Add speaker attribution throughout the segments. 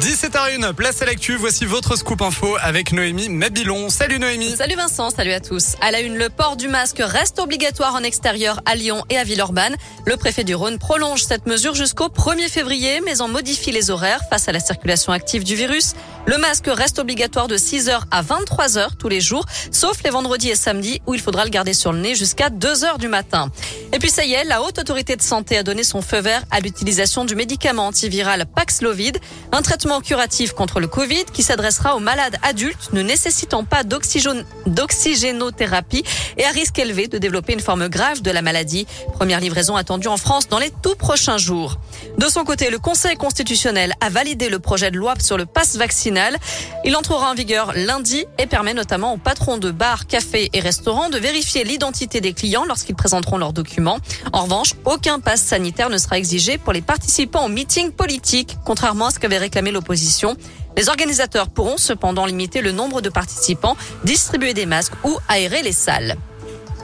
Speaker 1: 17h01, place à l'actu. Voici votre scoop info avec Noémie Mabilon. Salut Noémie.
Speaker 2: Salut Vincent, salut à tous. À la une, le port du masque reste obligatoire en extérieur à Lyon et à Villeurbanne. Le préfet du Rhône prolonge cette mesure jusqu'au 1er février, mais en modifie les horaires face à la circulation active du virus. Le masque reste obligatoire de 6h à 23h tous les jours, sauf les vendredis et samedis où il faudra le garder sur le nez jusqu'à 2h du matin. Et puis ça y est, la haute autorité de santé a donné son feu vert à l'utilisation du médicament antiviral Paxlovid, un traitement curatif contre le Covid qui s'adressera aux malades adultes ne nécessitant pas d'oxygénothérapie et à risque élevé de développer une forme grave de la maladie. Première livraison attendue en France dans les tout prochains jours. De son côté, le Conseil constitutionnel a validé le projet de loi sur le pass vaccinal. Il entrera en vigueur lundi et permet notamment aux patrons de bars, cafés et restaurants de vérifier l'identité des clients lorsqu'ils présenteront leurs documents. En revanche, aucun pass sanitaire ne sera exigé pour les participants aux meetings politiques, contrairement à ce qu'avait réclamé l'opposition. Les organisateurs pourront cependant limiter le nombre de participants, distribuer des masques ou aérer les salles.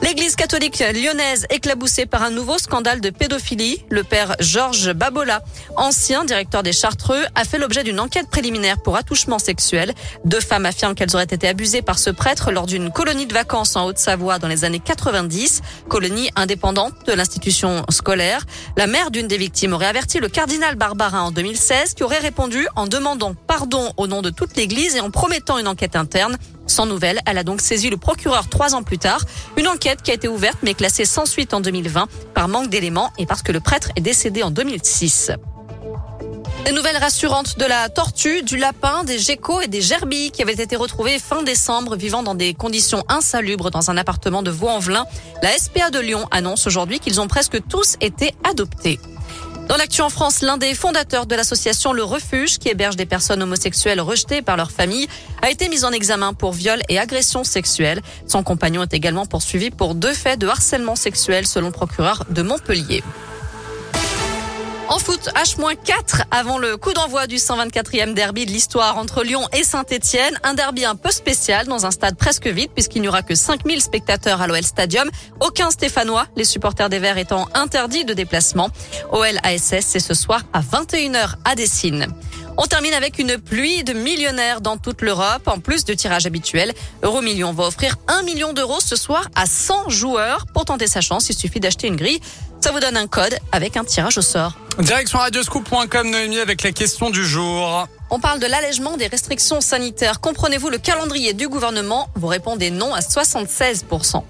Speaker 2: L'église catholique lyonnaise éclaboussée par un nouveau scandale de pédophilie. Le père Georges Babola, ancien directeur des Chartreux, a fait l'objet d'une enquête préliminaire pour attouchement sexuel. Deux femmes affirment qu'elles auraient été abusées par ce prêtre lors d'une colonie de vacances en Haute-Savoie dans les années 90, colonie indépendante de l'institution scolaire. La mère d'une des victimes aurait averti le cardinal Barbarin en 2016 qui aurait répondu en demandant pardon au nom de toute l'église et en promettant une enquête interne. Sans nouvelle, elle a donc saisi le procureur trois ans plus tard. Une enquête qui a été ouverte mais classée sans suite en 2020 par manque d'éléments et parce que le prêtre est décédé en 2006. Des nouvelles rassurantes de la tortue, du lapin, des geckos et des gerbilles qui avaient été retrouvés fin décembre vivant dans des conditions insalubres dans un appartement de Vaux-en-Velin. La SPA de Lyon annonce aujourd'hui qu'ils ont presque tous été adoptés. Dans l'actu en France, l'un des fondateurs de l'association Le Refuge, qui héberge des personnes homosexuelles rejetées par leur famille, a été mis en examen pour viol et agression sexuelle. Son compagnon est également poursuivi pour deux faits de harcèlement sexuel selon le procureur de Montpellier. En foot, H-4 avant le coup d'envoi du 124e derby de l'histoire entre Lyon et Saint-Etienne. Un derby un peu spécial dans un stade presque vide puisqu'il n'y aura que 5000 spectateurs à l'OL Stadium. Aucun Stéphanois, les supporters des Verts étant interdits de déplacement. OL ASS, c'est ce soir à 21h à Dessine. On termine avec une pluie de millionnaires dans toute l'Europe. En plus du tirage habituel, Euromillion va offrir 1 million d'euros ce soir à 100 joueurs. Pour tenter sa chance, il suffit d'acheter une grille. Ça vous donne un code avec un tirage au sort.
Speaker 1: Direction radioscoop.com, Noémie, avec la question du jour.
Speaker 2: On parle de l'allègement des restrictions sanitaires. Comprenez-vous le calendrier du gouvernement? Vous répondez non à 76%.